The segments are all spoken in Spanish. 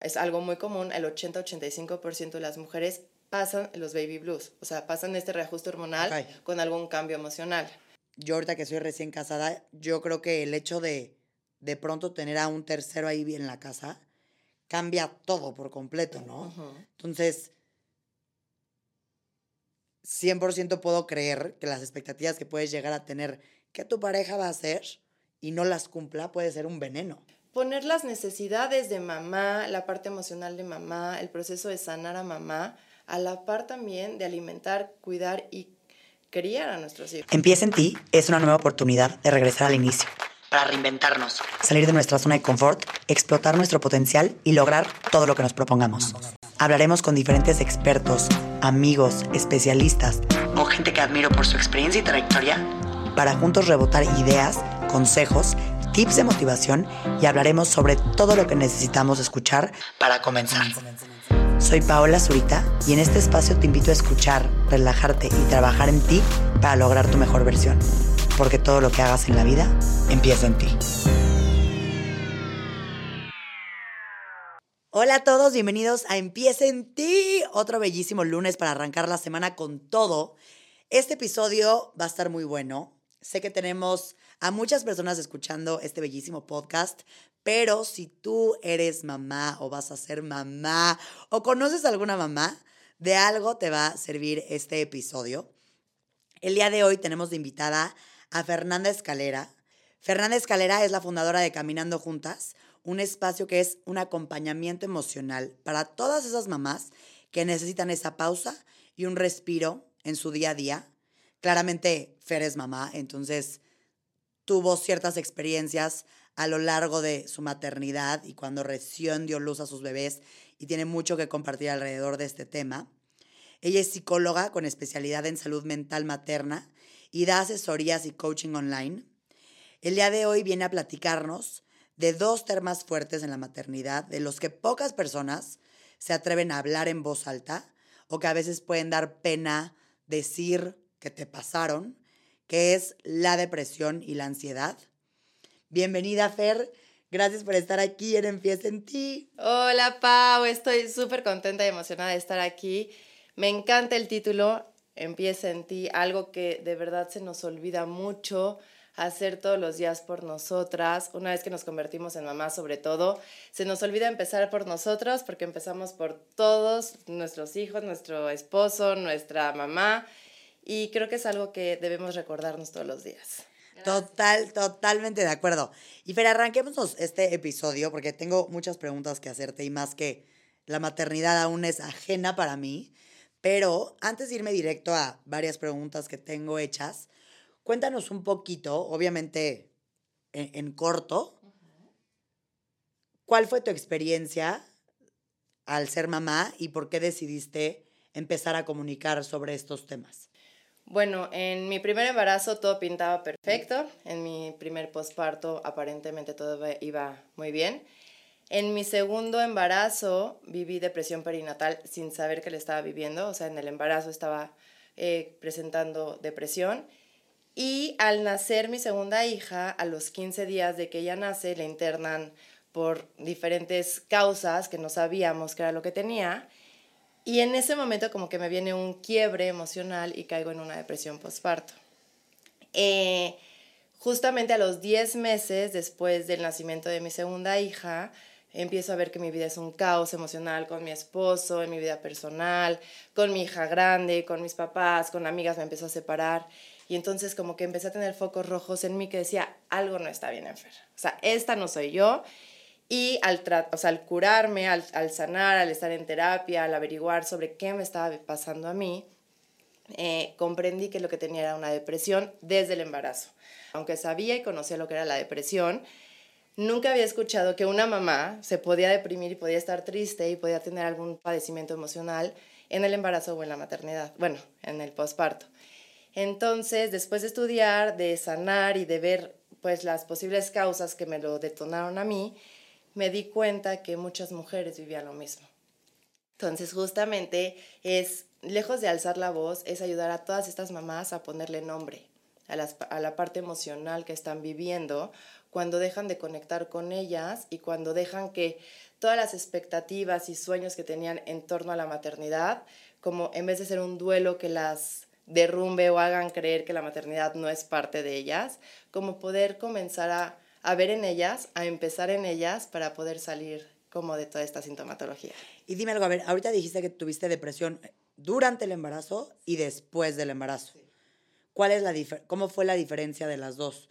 es algo muy común, el 80-85% de las mujeres pasan los baby blues, o sea, pasan este reajuste hormonal con algún cambio emocional. Yo ahorita que soy recién casada, yo creo que el hecho de de pronto tener a un tercero ahí en la casa cambia todo por completo, ¿no? Entonces, 100% puedo creer que las expectativas que puedes llegar a tener que tu pareja va a hacer y no las cumpla puede ser un veneno. Poner las necesidades de mamá, la parte emocional de mamá, el proceso de sanar a mamá, a la par también de alimentar, cuidar y criar a nuestros hijos. Empieza en ti es una nueva oportunidad de regresar al inicio. Para reinventarnos. Salir de nuestra zona de confort, explotar nuestro potencial y lograr todo lo que nos propongamos. Hablaremos con diferentes expertos, amigos, especialistas o gente que admiro por su experiencia y trayectoria para juntos rebotar ideas, consejos, tips de motivación y hablaremos sobre todo lo que necesitamos escuchar para comenzar. Soy Paola Zurita y en este espacio te invito a escuchar, relajarte y trabajar en ti para lograr tu mejor versión. Porque todo lo que hagas en la vida empieza en ti. Hola a todos, bienvenidos a Empieza en ti. Otro bellísimo lunes para arrancar la semana con todo. Este episodio va a estar muy bueno. Sé que tenemos a muchas personas escuchando este bellísimo podcast, pero si tú eres mamá o vas a ser mamá o conoces a alguna mamá, de algo te va a servir este episodio. El día de hoy tenemos de invitada a Fernanda Escalera. Fernanda Escalera es la fundadora de Caminando Juntas, un espacio que es un acompañamiento emocional para todas esas mamás que necesitan esa pausa y un respiro en su día a día. Claramente, Fer es mamá, entonces tuvo ciertas experiencias a lo largo de su maternidad y cuando recién dio luz a sus bebés y tiene mucho que compartir alrededor de este tema. Ella es psicóloga con especialidad en salud mental materna y da asesorías y coaching online. El día de hoy viene a platicarnos de dos temas fuertes en la maternidad, de los que pocas personas se atreven a hablar en voz alta o que a veces pueden dar pena decir que te pasaron, que es la depresión y la ansiedad. Bienvenida, Fer. Gracias por estar aquí en Empieza en ti. Hola, Pau. Estoy súper contenta y emocionada de estar aquí. Me encanta el título, Empieza en ti, algo que de verdad se nos olvida mucho hacer todos los días por nosotras, una vez que nos convertimos en mamá sobre todo, se nos olvida empezar por nosotros porque empezamos por todos, nuestros hijos, nuestro esposo, nuestra mamá, y creo que es algo que debemos recordarnos todos los días. Total, totalmente de acuerdo. Y Fer, arranquemos este episodio porque tengo muchas preguntas que hacerte y más que la maternidad aún es ajena para mí. Pero antes de irme directo a varias preguntas que tengo hechas, cuéntanos un poquito, obviamente en, corto, ¿cuál fue tu experiencia al ser mamá y por qué decidiste empezar a comunicar sobre estos temas? Bueno, en mi primer embarazo todo pintaba perfecto, en mi primer posparto aparentemente todo iba muy bien. En mi segundo embarazo viví depresión perinatal sin saber que le estaba viviendo, o sea, en el embarazo estaba eh, presentando depresión. Y al nacer mi segunda hija, a los 15 días de que ella nace, le internan por diferentes causas que no sabíamos qué era lo que tenía. Y en ese momento como que me viene un quiebre emocional y caigo en una depresión postparto. Eh, justamente a los 10 meses después del nacimiento de mi segunda hija, empiezo a ver que mi vida es un caos emocional con mi esposo, en mi vida personal, con mi hija grande, con mis papás, con amigas, me empezó a separar. Y entonces como que empecé a tener focos rojos en mí que decía, algo no está bien en Fer. O sea, esta no soy yo. Y al, o sea, al curarme, al, sanar, al estar en terapia, al averiguar sobre qué me estaba pasando a mí, eh, comprendí que lo que tenía era una depresión desde el embarazo. Aunque sabía y conocía lo que era la depresión, nunca había escuchado que una mamá se podía deprimir y podía estar triste y podía tener algún padecimiento emocional en el embarazo o en la maternidad, bueno, en el posparto. Entonces, después de estudiar, de sanar y de ver pues las posibles causas que me lo detonaron a mí, me di cuenta que muchas mujeres vivían lo mismo. Entonces, justamente es, lejos de alzar la voz, es ayudar a todas estas mamás a ponerle nombre a, a la parte emocional que están viviendo cuando dejan de conectar con ellas y cuando dejan que todas las expectativas y sueños que tenían en torno a la maternidad, como en vez de ser un duelo que las derrumbe o hagan creer que la maternidad no es parte de ellas, como poder comenzar a, a ver en ellas, a empezar en ellas para poder salir como de toda esta sintomatología. Y dime algo, a ver, ahorita dijiste que tuviste depresión durante el embarazo y después del embarazo. ¿Cuál es la ¿Cómo fue la diferencia de las dos?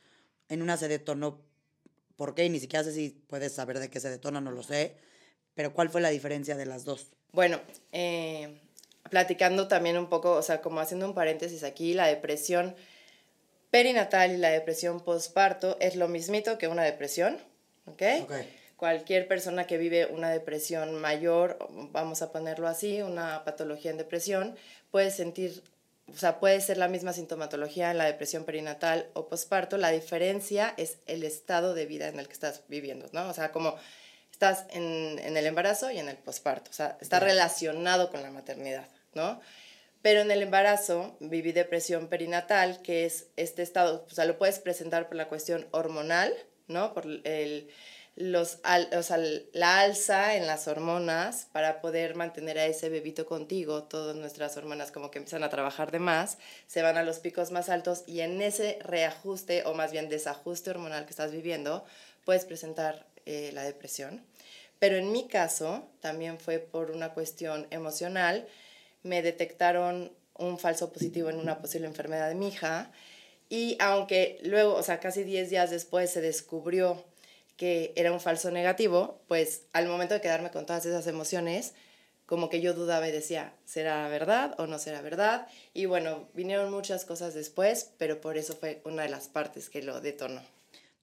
En una se detonó, ¿por qué? Y ni siquiera sé si puedes saber de qué se detona, no lo sé. Pero ¿cuál fue la diferencia de las dos? Bueno, eh, platicando también un poco, o sea, como haciendo un paréntesis aquí, la depresión perinatal y la depresión postparto es lo mismito que una depresión, ¿ok? okay. Cualquier persona que vive una depresión mayor, vamos a ponerlo así, una patología en depresión, puede sentir, o sea, puede ser la misma sintomatología en la depresión perinatal o postparto. La diferencia es el estado de vida en el que estás viviendo, ¿no? O sea, como estás en, en el embarazo y en el postparto, o sea, está relacionado con la maternidad, ¿no? Pero en el embarazo viví depresión perinatal, que es este estado, o sea, lo puedes presentar por la cuestión hormonal, ¿no? Por el los, o sea, la alza en las hormonas para poder mantener a ese bebito contigo, todas nuestras hormonas como que empiezan a trabajar de más, se van a los picos más altos y en ese reajuste o más bien desajuste hormonal que estás viviendo, puedes presentar eh, la depresión. Pero en mi caso también fue por una cuestión emocional, me detectaron un falso positivo en una posible enfermedad de mi hija y aunque luego, o sea, casi 10 días después se descubrió que era un falso negativo, pues al momento de quedarme con todas esas emociones, como que yo dudaba y decía, ¿será verdad o no será verdad? Y bueno, vinieron muchas cosas después, pero por eso fue una de las partes que lo detonó.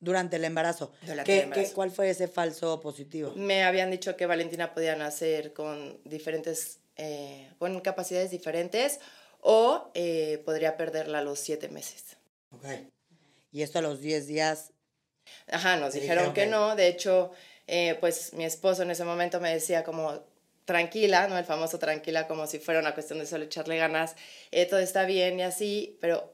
Durante el embarazo. ¿Qué, cuál fue ese falso positivo? Me habían dicho que Valentina podía nacer con diferentes, eh, con capacidades diferentes o eh, podría perderla a los siete meses. Ok. Y esto a los diez días Ajá, nos dijeron, que, no. De hecho, eh, pues mi esposo en ese momento me decía como tranquila, ¿no? El famoso tranquila, como si fuera una cuestión de solo echarle ganas, eh, todo está bien y así, pero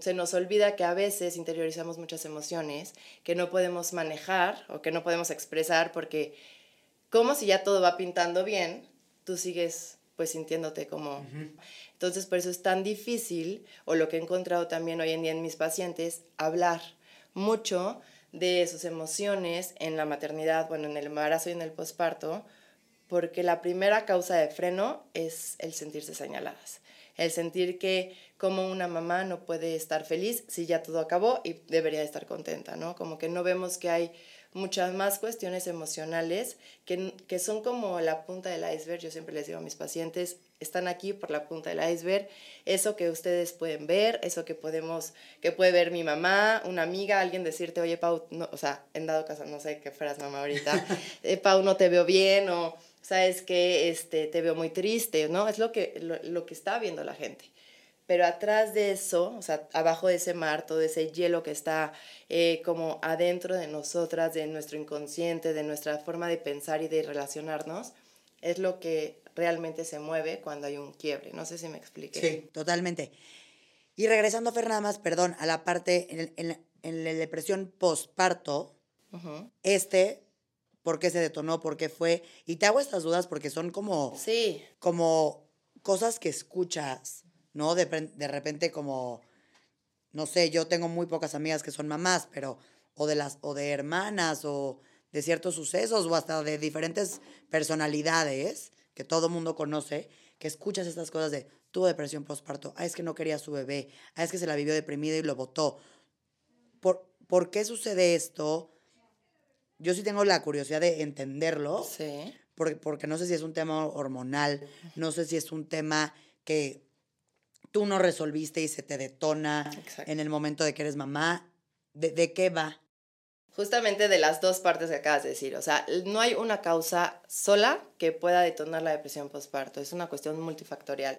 se nos olvida que a veces interiorizamos muchas emociones que no podemos manejar o que no podemos expresar porque como si ya todo va pintando bien, tú sigues pues sintiéndote como... Entonces por eso es tan difícil, o lo que he encontrado también hoy en día en mis pacientes, hablar mucho de sus emociones en la maternidad, bueno, en el embarazo y en el posparto, porque la primera causa de freno es el sentirse señaladas, el sentir que como una mamá no puede estar feliz si ya todo acabó y debería estar contenta, ¿no? Como que no vemos que hay muchas más cuestiones emocionales que, que son como la punta del iceberg. Yo siempre les digo a mis pacientes, están aquí por la punta del iceberg. Eso que ustedes pueden ver, eso que podemos, que puede ver mi mamá, una amiga, alguien decirte, oye, Pau, no, o sea, en dado caso, no sé qué fueras mamá ahorita, eh, Pau, no te veo bien o sabes que este, te veo muy triste, ¿no? Es lo que, lo, lo que está viendo la gente pero atrás de eso, o sea, abajo de ese mar, todo ese hielo que está eh, como adentro de nosotras, de nuestro inconsciente, de nuestra forma de pensar y de relacionarnos, es lo que realmente se mueve cuando hay un quiebre. No sé si me expliqué. Sí, totalmente. Y regresando, Fernández, perdón, a la parte, en, en, la depresión postparto, este, ¿por qué se detonó? ¿Por qué fue? Y te hago estas dudas porque son como, sí. como cosas que escuchas ¿no? De, de repente como, no sé, yo tengo muy pocas amigas que son mamás, pero, o de las, o de hermanas, o de ciertos sucesos, o hasta de diferentes personalidades que todo mundo conoce, que escuchas estas cosas de, tuvo depresión postparto, ah, es que no quería a su bebé, ah, es que se la vivió deprimida y lo votó. ¿Por, ¿Por qué sucede esto? Yo sí tengo la curiosidad de entenderlo. Sí. Porque, porque no sé si es un tema hormonal, no sé si es un tema que tú no resolviste y se te detona en el momento de que eres mamá. ¿De, qué va? Justamente de las dos partes que acabas de decir. O sea, no hay una causa sola que pueda detonar la depresión postparto. Es una cuestión multifactorial.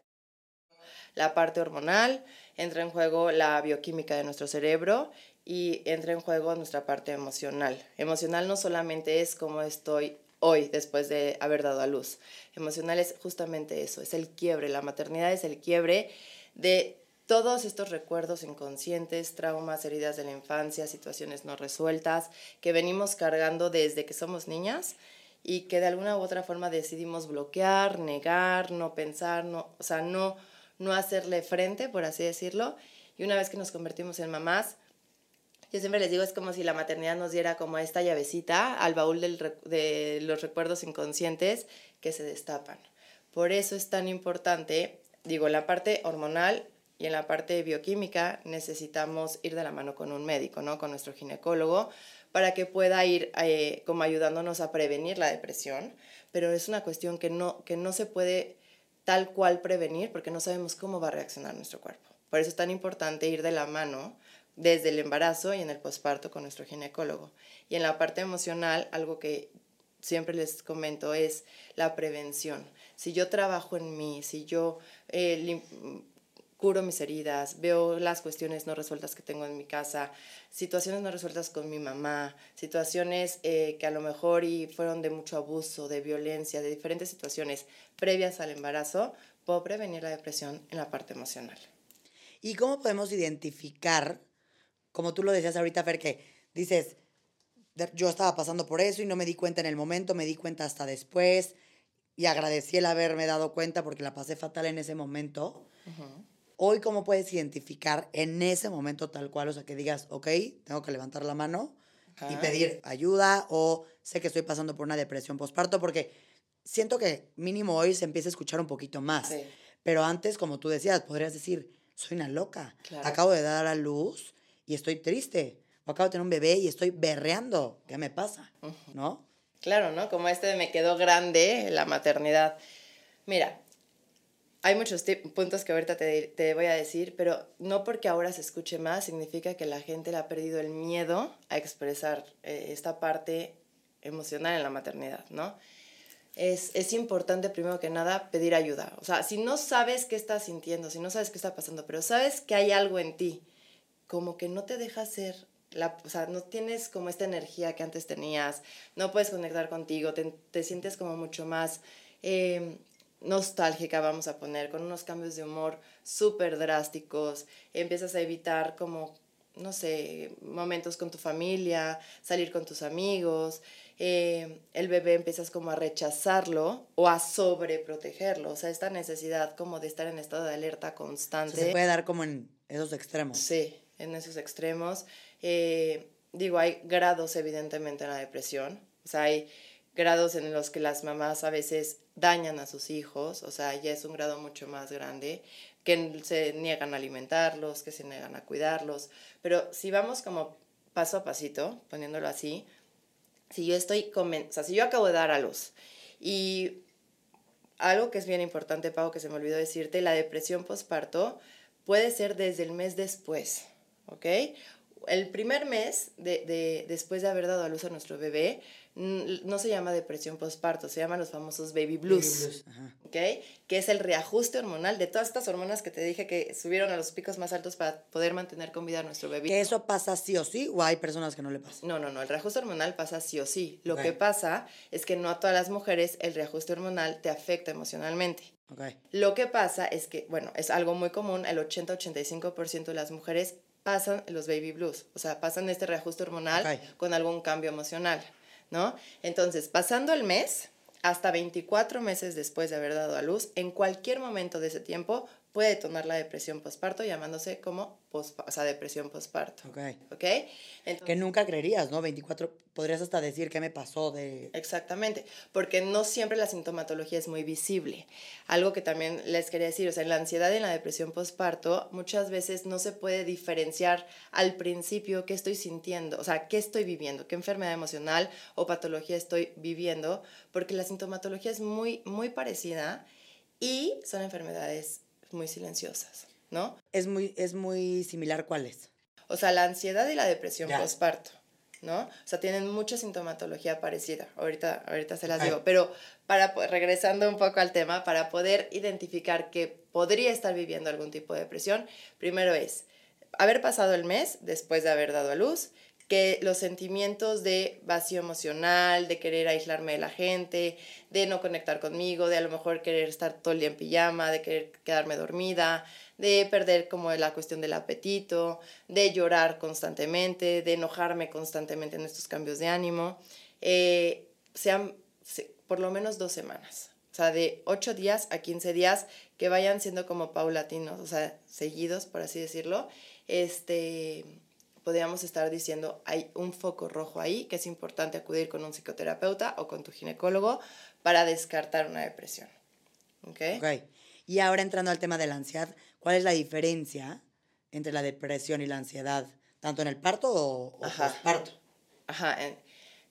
La parte hormonal, entra en juego la bioquímica de nuestro cerebro y entra en juego nuestra parte emocional. Emocional no solamente es cómo estoy hoy después de haber dado a luz. Emocional es justamente eso, es el quiebre. La maternidad es el quiebre de todos estos recuerdos inconscientes, traumas, heridas de la infancia, situaciones no resueltas que venimos cargando desde que somos niñas y que de alguna u otra forma decidimos bloquear, negar, no pensar, no, o sea, no, no hacerle frente, por así decirlo. Y una vez que nos convertimos en mamás, yo siempre les digo, es como si la maternidad nos diera como esta llavecita al baúl de los recuerdos inconscientes que se destapan. Por eso es tan importante, digo, la parte hormonal y en la parte bioquímica necesitamos ir de la mano con un médico, ¿no? Con nuestro ginecólogo, para que pueda ir eh, como ayudándonos a prevenir la depresión, pero es una cuestión que no, que no se puede tal cual prevenir porque no sabemos cómo va a reaccionar nuestro cuerpo. Por eso es tan importante ir de la mano desde el embarazo y en el posparto con nuestro ginecólogo. Y en la parte emocional, algo que siempre les comento es la prevención. Si yo trabajo en mí, si yo eh, curo mis heridas, veo las cuestiones no resueltas que tengo en mi casa, situaciones no resueltas con mi mamá, situaciones eh, que a lo mejor y fueron de mucho abuso, de violencia, de diferentes situaciones previas al embarazo, puedo prevenir la depresión en la parte emocional. ¿Y cómo podemos identificar, como tú lo decías ahorita, Fer, que dices, yo estaba pasando por eso y no me di cuenta en el momento, me di cuenta hasta después y agradecí el haberme dado cuenta porque la pasé fatal en ese momento. Hoy, ¿cómo puedes identificar en ese momento tal cual? O sea, que digas, ok, tengo que levantar la mano y pedir ayuda o sé que estoy pasando por una depresión postparto porque siento que mínimo hoy se empieza a escuchar un poquito más. Pero antes, como tú decías, podrías decir, soy una loca. Acabo de dar a luz y estoy triste. O acabo de tener un bebé y estoy berreando. ¿Qué me pasa? ¿No? Claro, ¿no? Como este de me quedó grande la maternidad. Mira, hay muchos puntos que ahorita te, voy a decir, pero no porque ahora se escuche más significa que la gente le ha perdido el miedo a expresar eh, esta parte emocional en la maternidad, ¿no? Es, es, importante primero que nada pedir ayuda. O sea, si no sabes qué estás sintiendo, si no sabes qué está pasando, pero sabes que hay algo en ti, como que no te deja ser, la, o sea, no tienes como esta energía que antes tenías, no puedes conectar contigo, te, te sientes como mucho más eh, nostálgica, vamos a poner, con unos cambios de humor súper drásticos, empiezas a evitar como, no sé, momentos con tu familia, salir con tus amigos, eh, el bebé empiezas como a rechazarlo o a sobreprotegerlo, o sea, esta necesidad como de estar en estado de alerta constante. se puede dar como en esos extremos. Sí, en esos extremos. Eh, digo, hay grados evidentemente en la depresión, o sea, hay grados en los que las mamás a veces dañan a sus hijos, o sea, ya es un grado mucho más grande, que se niegan a alimentarlos, que se niegan a cuidarlos, pero si vamos como paso a pasito, poniéndolo así, si yo estoy, o sea, si yo acabo de dar a luz y algo que es bien importante, Pau, que se me olvidó decirte, la depresión postparto puede ser desde el mes después, ¿ok? El primer mes de, de, después de haber dado a luz a nuestro bebé, no se llama depresión postparto, se llaman los famosos baby blues, Que es el reajuste hormonal de todas estas hormonas que te dije que subieron a los picos más altos para poder mantener con vida a nuestro bebé. ¿Que eso pasa sí o sí o hay personas que no le pasa? No, no, no, el reajuste hormonal pasa sí o sí. Lo que pasa es que no a todas las mujeres el reajuste hormonal te afecta emocionalmente. Lo que pasa es que, bueno, es algo muy común, el 80-85% de las mujeres pasan los baby blues, o sea, pasan este reajuste hormonal con algún cambio emocional. ¿no? Entonces, pasando el mes, hasta 24 meses después de haber dado a luz, en cualquier momento de ese tiempo puede detonar la depresión postparto llamándose como post, o sea, depresión postparto. Ok. okay? que nunca creerías, ¿no? 24, podrías hasta decir qué me pasó de... Exactamente, porque no siempre la sintomatología es muy visible. Algo que también les quería decir, o sea, en la ansiedad y en la depresión postparto muchas veces no se puede diferenciar al principio qué estoy sintiendo, o sea, qué estoy viviendo, qué enfermedad emocional o patología estoy viviendo, porque la sintomatología es muy, muy parecida y son enfermedades muy silenciosas. ¿no? Es muy, es muy similar cuáles. O sea, la ansiedad y la depresión postparto, ¿no? O sea, tienen mucha sintomatología parecida. Ahorita, ahorita se las digo. Pero para, regresando un poco al tema, para poder identificar que podría estar viviendo algún tipo de depresión, primero es haber pasado el mes después de haber dado a luz, que los sentimientos de vacío emocional, de querer aislarme de la gente, de no conectar conmigo, de a lo mejor querer estar todo el día en pijama, de querer quedarme dormida, de perder como la cuestión del apetito, de llorar constantemente, de enojarme constantemente en estos cambios de ánimo, eh, sean por lo menos dos semanas. O sea, de 8 días a 15 días que vayan siendo como paulatinos, o sea, seguidos, por así decirlo, este, podríamos estar diciendo, hay un foco rojo ahí, que es importante acudir con un psicoterapeuta o con tu ginecólogo para descartar una depresión. ¿Ok? Ok. Y ahora entrando al tema de la ansiedad, ¿cuál es la diferencia entre la depresión y la ansiedad? ¿Tanto en el parto o, o parto? Ajá.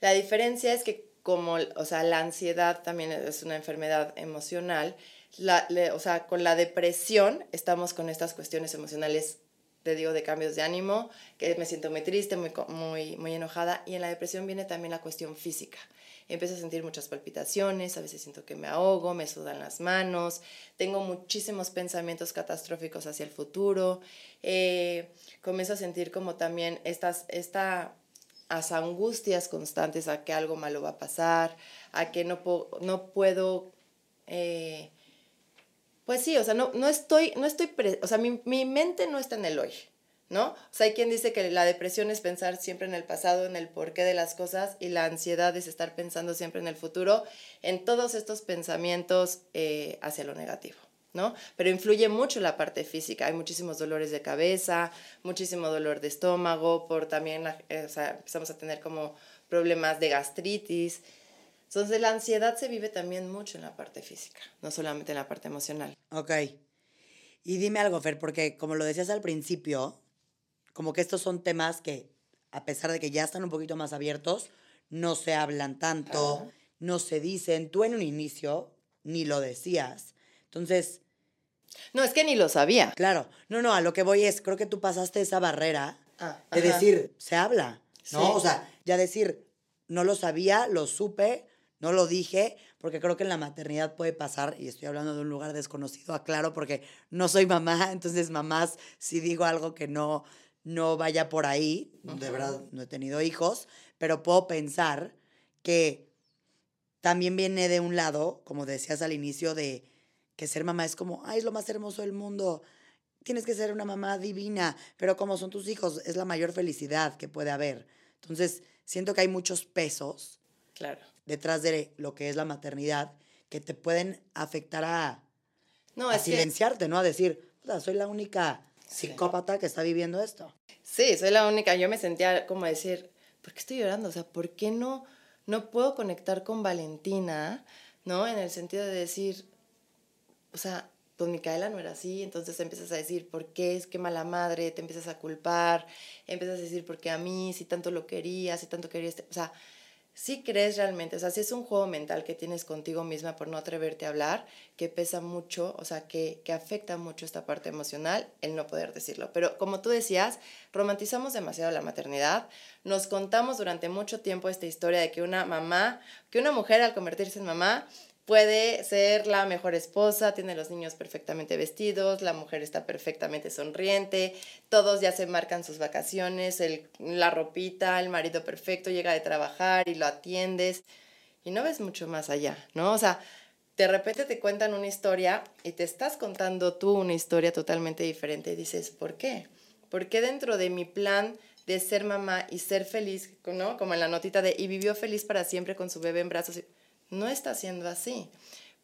La diferencia es que como, o sea, la ansiedad también es una enfermedad emocional, la, o sea, con la depresión estamos con estas cuestiones emocionales te digo, de cambios de ánimo, que me siento muy triste, muy, muy, muy enojada. Y en la depresión viene también la cuestión física. Empiezo a sentir muchas palpitaciones, a veces siento que me ahogo, me sudan las manos, tengo muchísimos pensamientos catastróficos hacia el futuro. Eh, comienzo a sentir como también estas, esta angustias constantes a que algo malo va a pasar, a que no, no puedo eh, pues sí, o sea, no, no estoy, no estoy, o sea, mi, mi, mente no está en el hoy, ¿no? O sea, hay quien dice que la depresión es pensar siempre en el pasado, en el porqué de las cosas, y la ansiedad es estar pensando siempre en el futuro, en todos estos pensamientos eh, hacia lo negativo. ¿no? Pero influye mucho la parte física. Hay muchísimos dolores de cabeza, muchísimo dolor de estómago, por también, eh, o sea, empezamos a tener como problemas de gastritis. Entonces la ansiedad se vive también mucho en la parte física, no solamente en la parte emocional. Ok. Y dime algo, Fer, porque como lo decías al principio, como que estos son temas que, a pesar de que ya están un poquito más abiertos, no se hablan tanto, no se dicen. Tú en un inicio ni lo decías. Entonces... No, es que ni lo sabía. Claro. No, no, a lo que voy es, creo que tú pasaste esa barrera ah, de decir, se habla, ¿no? O sea, ya decir, no lo sabía, lo supe, no lo dije porque creo que en la maternidad puede pasar, y estoy hablando de un lugar desconocido, aclaro, porque no soy mamá, entonces mamás, si digo algo que no, no vaya por ahí, de verdad no he tenido hijos, pero puedo pensar que también viene de un lado, como decías al inicio, de que ser mamá es como, ay, es lo más hermoso del mundo, tienes que ser una mamá divina, pero como son tus hijos, es la mayor felicidad que puede haber. Entonces, siento que hay muchos pesos. Claro detrás de lo que es la maternidad que te pueden afectar a, no, a silenciarte, ¿no? A decir, soy la única psicópata que está viviendo esto. Sí, soy la única. Yo me sentía como decir, ¿por qué estoy llorando? O sea, ¿por qué no, no puedo conectar con Valentina? ¿No? En el sentido de decir, o sea, pues Micaela no era así, entonces empiezas a decir, ¿por qué es que mala madre? Te empiezas a culpar, empiezas a decir, ¿por qué a mí? Si tanto lo quería, si tanto quería este... O sea, si crees realmente, o sea, si es un juego mental que tienes contigo misma por no atreverte a hablar, que pesa mucho, o sea, que, que afecta mucho esta parte emocional, el no poder decirlo. Pero como tú decías, romantizamos demasiado la maternidad, nos contamos durante mucho tiempo esta historia de que una mamá, que una mujer al convertirse en mamá, puede ser la mejor esposa, tiene los niños perfectamente vestidos, la mujer está perfectamente sonriente, todos ya se marcan sus vacaciones, el, la ropita, el marido perfecto llega de trabajar y lo atiendes y no ves mucho más allá, ¿no? O sea, de repente te cuentan una historia y te estás contando tú una historia totalmente diferente y dices, ¿por qué? ¿Por qué dentro de mi plan de ser mamá y ser feliz, ¿no? Como en la notita de, y vivió feliz para siempre con su bebé en brazos no está siendo así.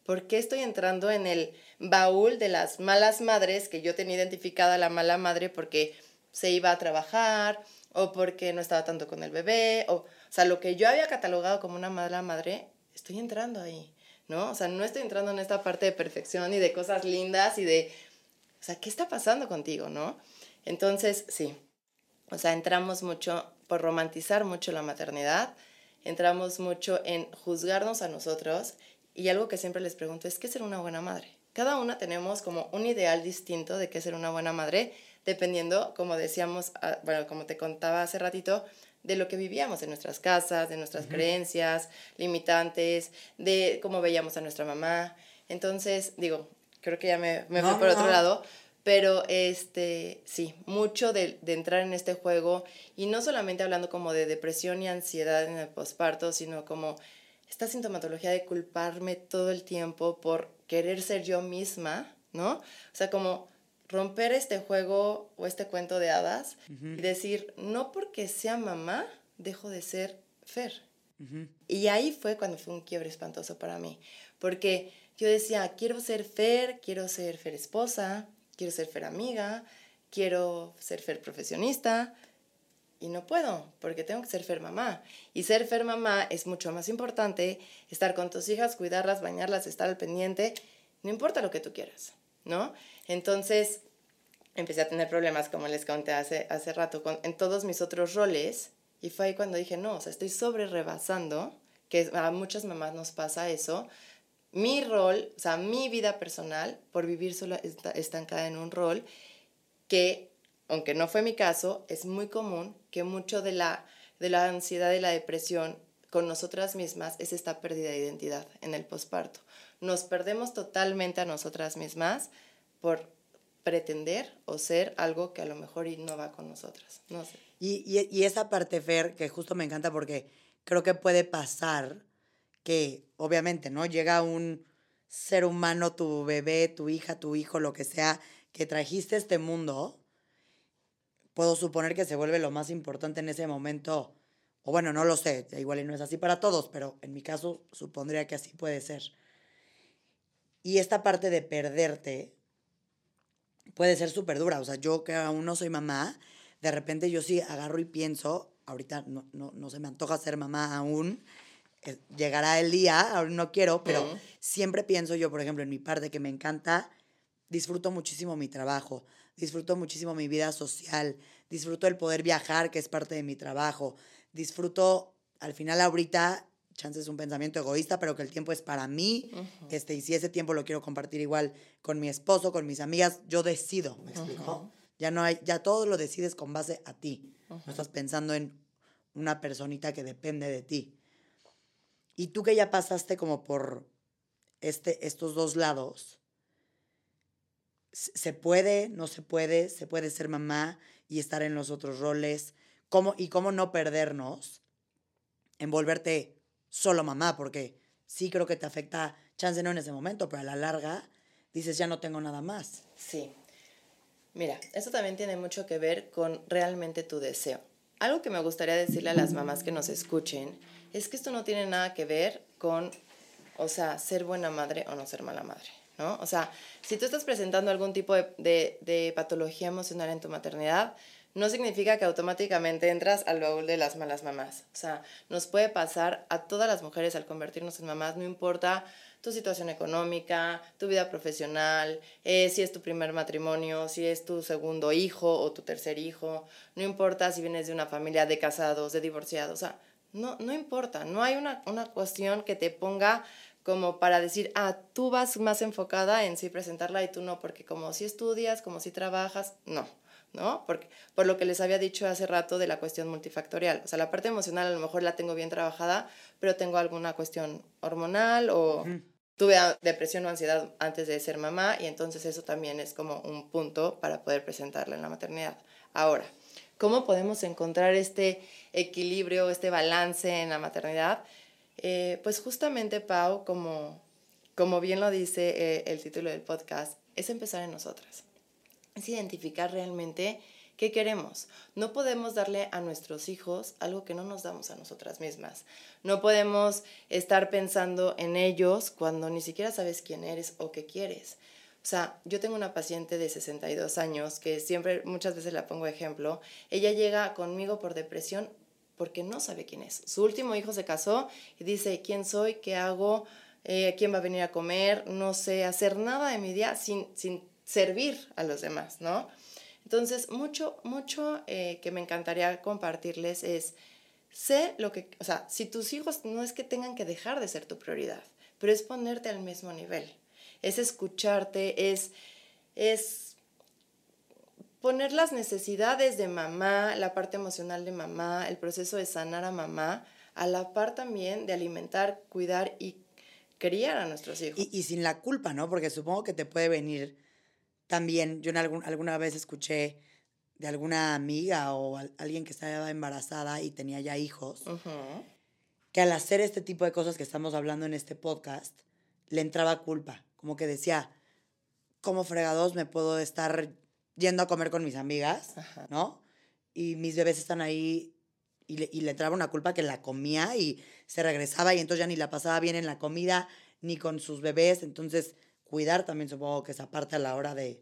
¿Por qué estoy entrando en el baúl de las malas madres que yo tenía identificada la mala madre porque se iba a trabajar o porque no estaba tanto con el bebé? O, o sea, lo que yo había catalogado como una mala madre, estoy entrando ahí, ¿no? O sea, no estoy entrando en esta parte de perfección y de cosas lindas y de, o sea, ¿qué está pasando contigo, no? Entonces, sí, o sea, entramos mucho por romantizar mucho la maternidad entramos mucho en juzgarnos a nosotros y algo que siempre les pregunto es, ¿qué es ser una buena madre? Cada una tenemos como un ideal distinto de qué es ser una buena madre, dependiendo, como decíamos, ah, bueno, como te contaba hace ratito, de lo que vivíamos en nuestras casas, de nuestras creencias limitantes, de cómo veíamos a nuestra mamá. Entonces, digo, creo que ya me, me fui por otro lado, Pero este, sí, mucho de, de, entrar en este juego y no solamente hablando como de depresión y ansiedad en el posparto, sino como esta sintomatología de culparme todo el tiempo por querer ser yo misma, ¿no? O sea, como romper este juego o este cuento de hadas y decir, no porque sea mamá, dejo de ser Fer. Y ahí fue cuando fue un quiebre espantoso para mí, porque yo decía, quiero ser Fer, quiero ser Fer esposa, quiero ser Fer amiga, quiero ser Fer profesionista, y no puedo, porque tengo que ser Fer mamá. Y ser Fer mamá es mucho más importante, estar con tus hijas, cuidarlas, bañarlas, estar al pendiente, no importa lo que tú quieras, ¿no? Entonces, empecé a tener problemas, como les conté hace, hace rato, con, en todos mis otros roles, y fue ahí cuando dije, no, o sea, estoy sobre rebasando, que a muchas mamás nos pasa eso, mi rol, o sea, mi vida personal, por vivir solo estancada en un rol, que, aunque no fue mi caso, es muy común que mucho de la, de la ansiedad y la depresión con nosotras mismas es esta pérdida de identidad en el posparto. Nos perdemos totalmente a nosotras mismas por pretender o ser algo que a lo mejor no va con nosotras. No sé. Y, y, y esa parte, Fer, que justo me encanta porque creo que puede pasar que, obviamente, ¿no? Llega un ser humano, tu bebé, tu hija, tu hijo, lo que sea, que trajiste a este mundo, puedo suponer que se vuelve lo más importante en ese momento. O bueno, no lo sé, igual y no es así para todos, pero en mi caso supondría que así puede ser. Y esta parte de perderte puede ser súper dura. O sea, yo que aún no soy mamá, de repente yo sí agarro y pienso, ahorita no, no, no se me antoja ser mamá aún, llegará el día, aún no quiero, pero siempre pienso yo, por ejemplo, en mi parte que me encanta, disfruto muchísimo mi trabajo, disfruto muchísimo mi vida social, disfruto el poder viajar, que es parte de mi trabajo, disfruto, al final ahorita, chance es un pensamiento egoísta, pero que el tiempo es para mí, este, y si ese tiempo lo quiero compartir igual con mi esposo, con mis amigas, yo decido, ¿me explico? Ya no hay, ya todo lo decides con base a ti. No estás pensando en una personita que depende de ti. Y tú que ya pasaste como por este, estos dos lados, ¿se puede, no se puede? ¿Se puede ser mamá y estar en los otros roles? ¿Cómo, ¿Y cómo no perdernos en volverte solo mamá? Porque sí creo que te afecta, chance no en ese momento, pero a la larga dices, ya no tengo nada más. Sí, Mira, eso también tiene mucho que ver con realmente tu deseo. Algo que me gustaría decirle a las mamás que nos escuchen es que esto no tiene nada que ver con, o sea, ser buena madre o no ser mala madre, ¿no? O sea, si tú estás presentando algún tipo de, de, patología emocional en tu maternidad, no significa que automáticamente entras al baúl de las malas mamás. O sea, nos puede pasar a todas las mujeres al convertirnos en mamás, no importa tu situación económica, tu vida profesional, eh, si es tu primer matrimonio, si es tu segundo hijo o tu tercer hijo, no importa si vienes de una familia de casados, de divorciados, o sea, no, no importa, no hay una, una cuestión que te ponga como para decir, ah, tú vas más enfocada en sí presentarla y tú no, porque como si estudias, como si trabajas, no. ¿no? Porque, por lo que les había dicho hace rato de la cuestión multifactorial. O sea, la parte emocional a lo mejor la tengo bien trabajada, pero tengo alguna cuestión hormonal o, tuve depresión o ansiedad antes de ser mamá y entonces eso también es como un punto para poder presentarla en la maternidad. Ahora, ¿cómo podemos encontrar este equilibrio, este balance en la maternidad? Eh, pues justamente, Pau, como, como bien lo dice eh, el título del podcast, es empezar en nosotras. Es identificar realmente ¿Qué queremos? No podemos darle a nuestros hijos algo que no nos damos a nosotras mismas. No podemos estar pensando en ellos cuando ni siquiera sabes quién eres o qué quieres. O sea, yo tengo una paciente de 62 años que siempre, muchas veces la pongo ejemplo. Ella llega conmigo por depresión porque no sabe quién es. Su último hijo se casó y dice, ¿quién soy? ¿Qué hago? Eh, ¿Quién va a venir a comer? No sé hacer nada de mi día sin, sin servir a los demás, ¿no? Entonces, mucho, mucho eh, que me encantaría compartirles es, sé lo que, o sea, si tus hijos no es que tengan que dejar de ser tu prioridad, pero es ponerte al mismo nivel, es escucharte, es, es poner las necesidades de mamá, la parte emocional de mamá, el proceso de sanar a mamá, a la par también de alimentar, cuidar y criar a nuestros hijos. Y, y sin la culpa, ¿no? Porque supongo que te puede venir también, yo en algún, alguna vez escuché de alguna amiga o alguien que estaba embarazada y tenía ya hijos, que al hacer este tipo de cosas que estamos hablando en este podcast, le entraba culpa, como que decía, ¿cómo fregados me puedo estar yendo a comer con mis amigas, ¿no? Y mis bebés están ahí y le, y le entraba una culpa que la comía y se regresaba y entonces ya ni la pasaba bien en la comida ni con sus bebés, entonces cuidar también supongo que esa parte a la hora de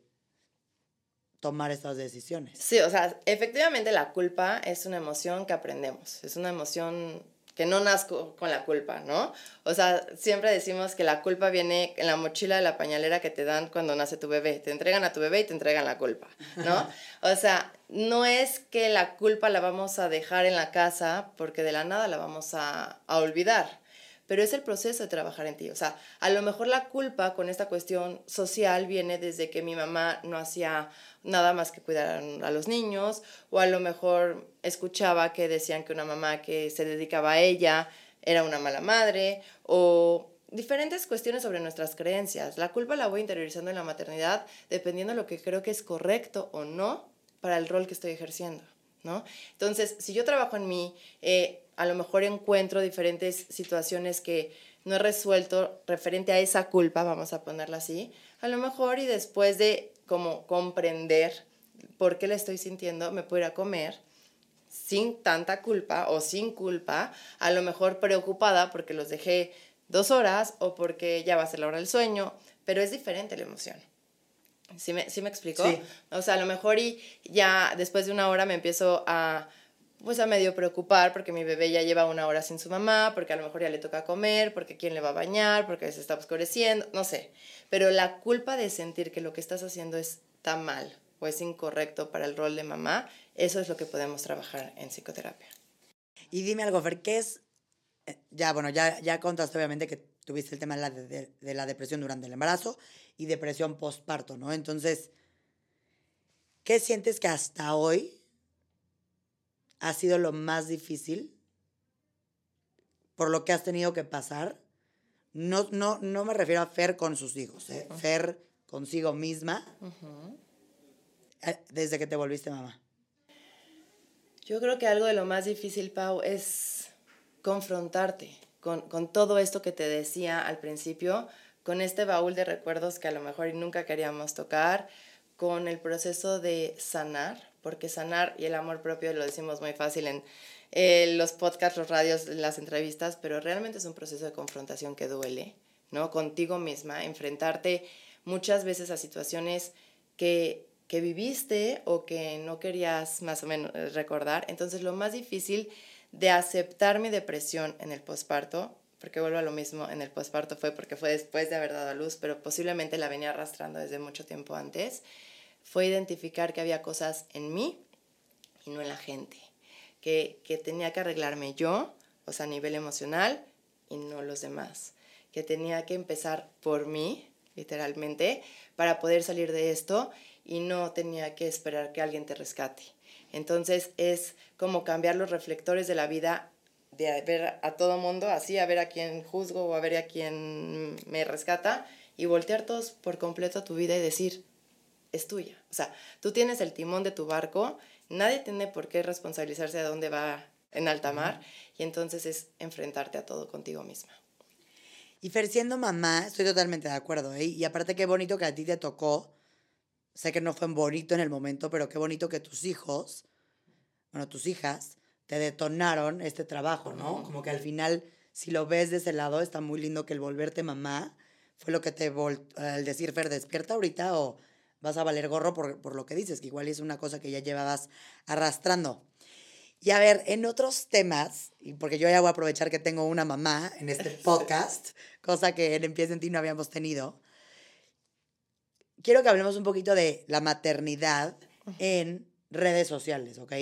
tomar estas decisiones. Sí, o sea, efectivamente la culpa es una emoción que aprendemos, es una emoción que no nazco con la culpa, ¿no? O sea, siempre decimos que la culpa viene en la mochila de la pañalera que te dan cuando nace tu bebé. Te entregan a tu bebé y te entregan la culpa, ¿no? O sea, no es que la culpa la vamos a dejar en la casa porque de la nada la vamos a, a olvidar pero es el proceso de trabajar en ti. O sea, a lo mejor la culpa con esta cuestión social viene desde que mi mamá no hacía nada más que cuidar a los niños, o a lo mejor escuchaba que decían que una mamá que se dedicaba a ella era una mala madre, o diferentes cuestiones sobre nuestras creencias. La culpa la voy interiorizando en la maternidad dependiendo de lo que creo que es correcto o no para el rol que estoy ejerciendo. ¿No? Entonces, si yo trabajo en mí, eh, a lo mejor encuentro diferentes situaciones que no he resuelto referente a esa culpa, vamos a ponerla así, a lo mejor y después de como comprender por qué la estoy sintiendo, me puedo ir a comer sin tanta culpa o sin culpa, a lo mejor preocupada porque los dejé dos horas o porque ya va a ser la hora del sueño, pero es diferente la emoción. ¿Sí me, ¿sí me explico? O sea, a lo mejor y ya después de una hora me empiezo a pues a medio preocupar porque mi bebé ya lleva una hora sin su mamá, porque a lo mejor ya le toca comer, porque quién le va a bañar, porque se está oscureciendo, no sé. Pero la culpa de sentir que lo que estás haciendo está mal o es incorrecto para el rol de mamá, eso es lo que podemos trabajar en psicoterapia. Y dime algo, Fer, ¿qué es? Eh, ya, bueno, ya, ya contaste obviamente que tuviste el tema de de la depresión durante el embarazo y depresión postparto, ¿no? Entonces, ¿qué sientes que hasta hoy ha sido lo más difícil por lo que has tenido que pasar. No, no, no me refiero a Fer con sus hijos, ¿eh? Fer consigo misma eh, desde que te volviste mamá. Yo creo que algo de lo más difícil, Pau, es confrontarte con, con todo esto que te decía al principio, con este baúl de recuerdos que a lo mejor nunca queríamos tocar, con el proceso de sanar, porque sanar y el amor propio lo decimos muy fácil en eh, los podcasts, los radios, las entrevistas, pero realmente es un proceso de confrontación que duele, ¿no? Contigo misma, enfrentarte muchas veces a situaciones que, que viviste o que no querías más o menos eh, recordar. Entonces, lo más difícil de aceptar mi depresión en el posparto, porque vuelvo a lo mismo, en el posparto fue porque fue después de haber dado a luz, pero posiblemente la venía arrastrando desde mucho tiempo antes fue identificar que había cosas en mí y no en la gente, que, que tenía que arreglarme yo, o sea, a nivel emocional, y no los demás, que tenía que empezar por mí, literalmente, para poder salir de esto y no tenía que esperar que alguien te rescate. Entonces es como cambiar los reflectores de la vida, de ver a todo mundo así, a ver a quién juzgo o a ver a quién me rescata y voltear todos por completo tu vida y decir, es tuya. O sea, tú tienes el timón de tu barco, nadie tiene por qué responsabilizarse de dónde va en alta mar y entonces es enfrentarte a todo contigo misma. Y Fer, siendo mamá, estoy totalmente de acuerdo. ¿eh? Y aparte, qué bonito que a ti te tocó. Sé que no fue bonito en el momento, pero qué bonito que tus hijos, bueno, tus hijas, te detonaron este trabajo, ¿no? Como que al final, si lo ves de ese lado, está muy lindo que el volverte mamá fue lo que te, vol al decir, Fer, despierta ahorita o vas a valer gorro por, lo que dices, que igual es una cosa que ya llevabas arrastrando. Y a ver, en otros temas, y porque yo ya voy a aprovechar que tengo una mamá en este podcast, cosa que en Empieza en ti no habíamos tenido, quiero que hablemos un poquito de la maternidad en redes sociales, ¿ok?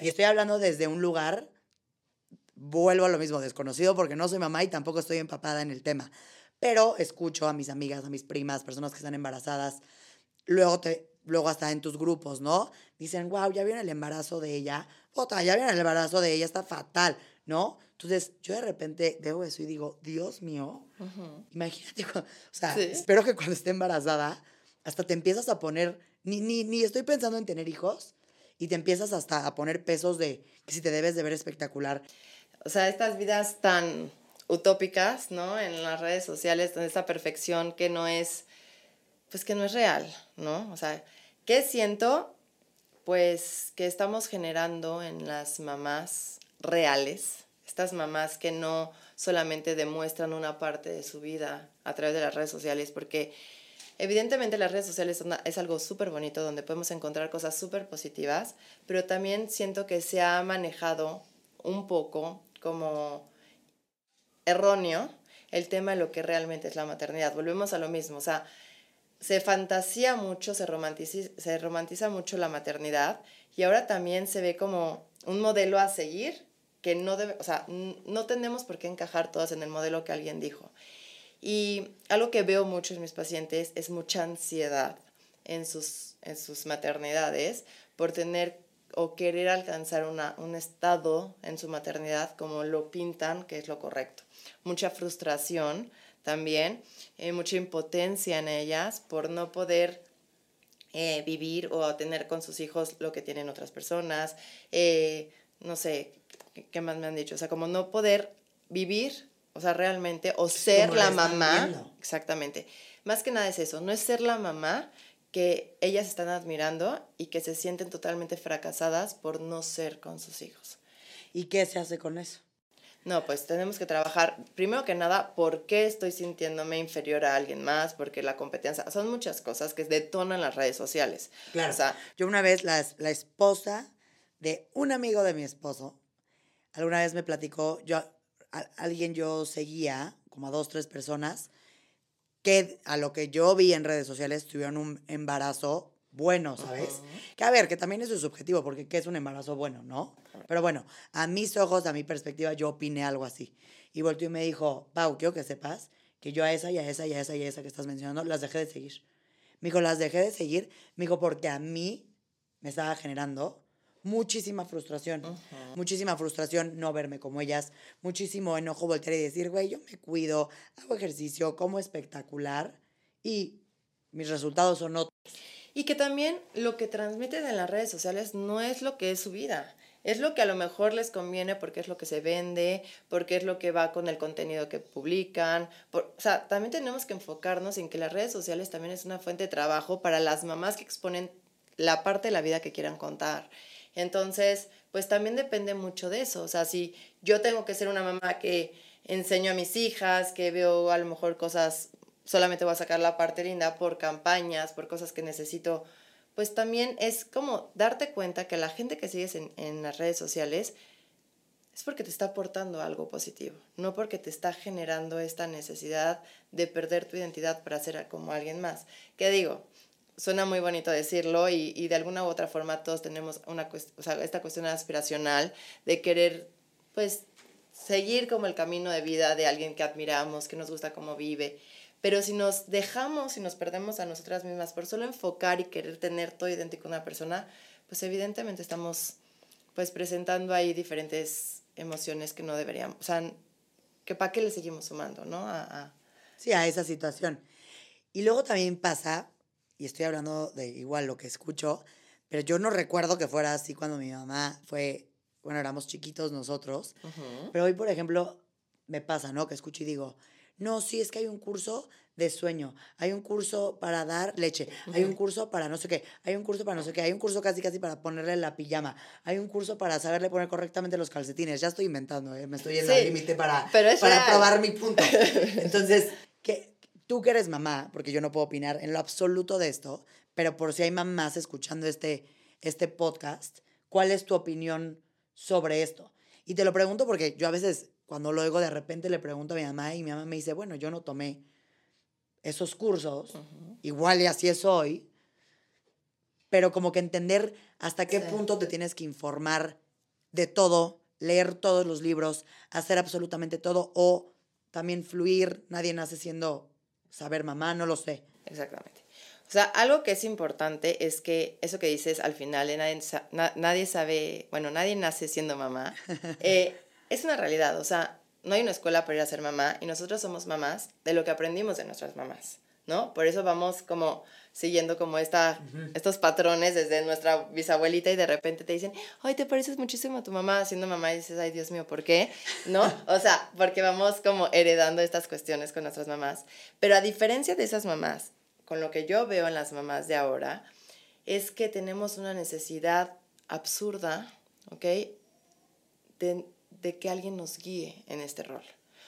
Y estoy hablando desde un lugar, vuelvo a lo mismo, desconocido, porque no soy mamá y tampoco estoy empapada en el tema, pero escucho a mis amigas, a mis primas, personas que están embarazadas, luego, te, luego hasta en tus grupos, ¿no? Dicen, wow, ya vieron el embarazo de ella, otra, ya vieron el embarazo de ella, está fatal, ¿no? Entonces, yo de repente veo eso y digo, Dios mío, imagínate, o sea, espero que cuando esté embarazada hasta te empiezas a poner, ni, ni, ni estoy pensando en tener hijos, y te empiezas hasta a poner pesos de que si te debes de ver espectacular. O sea, estas vidas tan utópicas, ¿no? En las redes sociales, esta perfección que no es, pues que no es real, ¿no? O sea, ¿qué siento? Pues que estamos generando en las mamás reales, estas mamás que no solamente demuestran una parte de su vida a través de las redes sociales, porque evidentemente las redes sociales son, es algo súper bonito donde podemos encontrar cosas súper positivas, pero también siento que se ha manejado un poco como erróneo el tema de lo que realmente es la maternidad. Volvemos a lo mismo, o sea, se fantasía mucho, se romantiza, se romantiza mucho la maternidad y ahora también se ve como un modelo a seguir que no debe, o sea, no tenemos por qué encajar todas en el modelo que alguien dijo. Y algo que veo mucho en mis pacientes es mucha ansiedad en sus, en sus maternidades por tener o querer alcanzar una, un estado en su maternidad como lo pintan, que es lo correcto. Mucha frustración también, eh, mucha impotencia en ellas por no poder eh, vivir o tener con sus hijos lo que tienen otras personas. Eh, no sé, ¿qué más me han dicho? O sea, como no poder vivir, o sea, realmente, o ser la mamá. Exactamente. Más que nada es eso, no es ser la mamá, que ellas están admirando y que se sienten totalmente fracasadas por no ser con sus hijos. ¿Y qué se hace con eso? No, pues tenemos que trabajar, primero que nada, por qué estoy sintiéndome inferior a alguien más, porque la competencia, son muchas cosas que detonan las redes sociales. Claro. O sea, yo una vez, la, la esposa de un amigo de mi esposo, alguna vez me platicó, yo, alguien yo seguía, como a dos, tres personas, que a lo que yo vi en redes sociales tuvieron un embarazo bueno, ¿sabes? Que a ver, que también eso es subjetivo, porque ¿qué es un embarazo bueno, no? Pero bueno, a mis ojos, a mi perspectiva, yo opiné algo así. Y volteó y me dijo, Pau, quiero que sepas que yo a esa y a esa y a esa y a esa que estás mencionando las dejé de seguir. Me dijo, las dejé de seguir, me dijo, porque a mí me estaba generando muchísima frustración. Muchísima frustración no verme como ellas. Muchísimo enojo voltear y decir, güey, yo me cuido, hago ejercicio, como espectacular y mis resultados son otros. Y que también lo que transmiten en las redes sociales no es lo que es su vida. Es lo que a lo mejor les conviene porque es lo que se vende, porque es lo que va con el contenido que publican. o sea, también tenemos que enfocarnos en que las redes sociales también es una fuente de trabajo para las mamás que exponen la parte de la vida que quieran contar. Entonces, pues también depende mucho de eso. O sea, si yo tengo que ser una mamá que enseño a mis hijas, que veo a lo mejor cosas, solamente voy a sacar la parte linda por campañas, por cosas que necesito, pues también es como darte cuenta que la gente que sigues en, en las redes sociales es porque te está aportando algo positivo, no porque te está generando esta necesidad de perder tu identidad para ser como alguien más. ¿Qué digo? suena muy bonito decirlo y, y, de alguna u otra forma todos tenemos una esta cuestión aspiracional de querer pues seguir como el camino de vida de alguien que admiramos, que nos gusta cómo vive. Pero si nos dejamos y nos perdemos a nosotras mismas por solo enfocar y querer tener todo idéntico a una persona, pues evidentemente estamos pues presentando ahí diferentes emociones que no deberíamos, o sea, que para qué le seguimos sumando, ¿no? A, a... Sí, a esa situación. Y luego también pasa y estoy hablando de igual lo que escucho, pero yo no recuerdo que fuera así cuando mi mamá fue, bueno, éramos chiquitos nosotros, pero hoy, por ejemplo, me pasa, ¿no? Que escucho y digo, no, sí, es que hay un curso de sueño, hay un curso para dar leche, hay un curso para no sé qué, hay un curso para no sé qué, hay un curso casi casi para ponerle la pijama, hay un curso para saberle poner correctamente los calcetines, ya estoy inventando, ¿eh? me estoy en el límite para, para probar mi punto. Entonces, ¿qué, tú que eres mamá, porque yo no puedo opinar en lo absoluto de esto, pero por si hay mamás escuchando este, este podcast, ¿cuál es tu opinión sobre esto? Y te lo pregunto porque yo a veces, cuando lo oigo, de repente le pregunto a mi mamá y mi mamá me dice, bueno, yo no tomé esos cursos, igual y así es hoy, pero como que entender hasta qué punto te tienes que informar de todo, leer todos los libros, hacer absolutamente todo o también fluir, nadie nace siendo saber mamá, no lo sé. Exactamente. O sea, algo que es importante es que eso que dices al final, nadie, nadie sabe, bueno, nadie nace siendo mamá, eh, es una realidad. O sea, no hay una escuela para ir a ser mamá y nosotros somos mamás de lo que aprendimos de nuestras mamás. ¿no? Por eso vamos como siguiendo como esta, estos patrones desde nuestra bisabuelita y de repente te dicen, ay, te pareces muchísimo a tu mamá, siendo mamá y dices, ay, Dios mío, ¿por qué? ¿No? O sea, porque vamos como heredando estas cuestiones con nuestras mamás. Pero a diferencia de esas mamás, con lo que yo veo en las mamás de ahora, es que tenemos una necesidad absurda, ¿ok? De, de que alguien nos guíe en este rol.